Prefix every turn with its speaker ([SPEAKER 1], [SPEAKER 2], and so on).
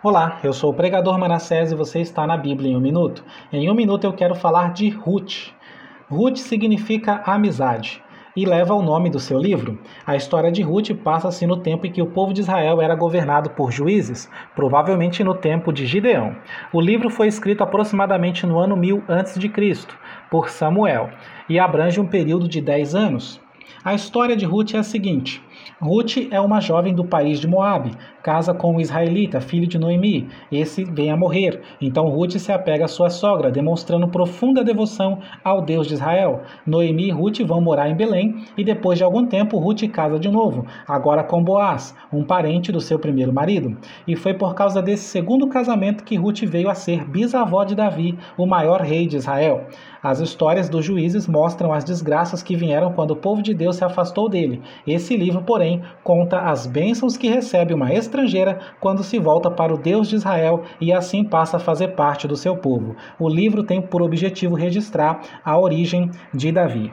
[SPEAKER 1] Olá, eu sou o pregador Manassés e você está na Bíblia em um minuto. Em um minuto eu quero falar de Ruth. Ruth significa amizade e leva o nome do seu livro. A história de Ruth passa-se no tempo em que o povo de Israel era governado por juízes, provavelmente no tempo de Gideão. O livro foi escrito aproximadamente no ano 1000 a.C., por Samuel, e abrange um período de 10 anos. A história de Ruth é a seguinte: Ruth é uma jovem do país de Moabe, casa com um israelita, filho de Noemi. Esse vem a morrer. Então Ruth se apega à sua sogra, demonstrando profunda devoção ao Deus de Israel. Noemi e Ruth vão morar em Belém e depois de algum tempo Ruth casa de novo, agora com Boaz, um parente do seu primeiro marido. E foi por causa desse segundo casamento que Ruth veio a ser bisavó de Davi, o maior rei de Israel. As histórias dos juízes mostram as desgraças que vieram quando o povo de Deus se afastou dele. Esse livro, porém, conta as bênçãos que recebe uma estrangeira quando se volta para o Deus de Israel e assim passa a fazer parte do seu povo. O livro tem por objetivo registrar a origem de Davi.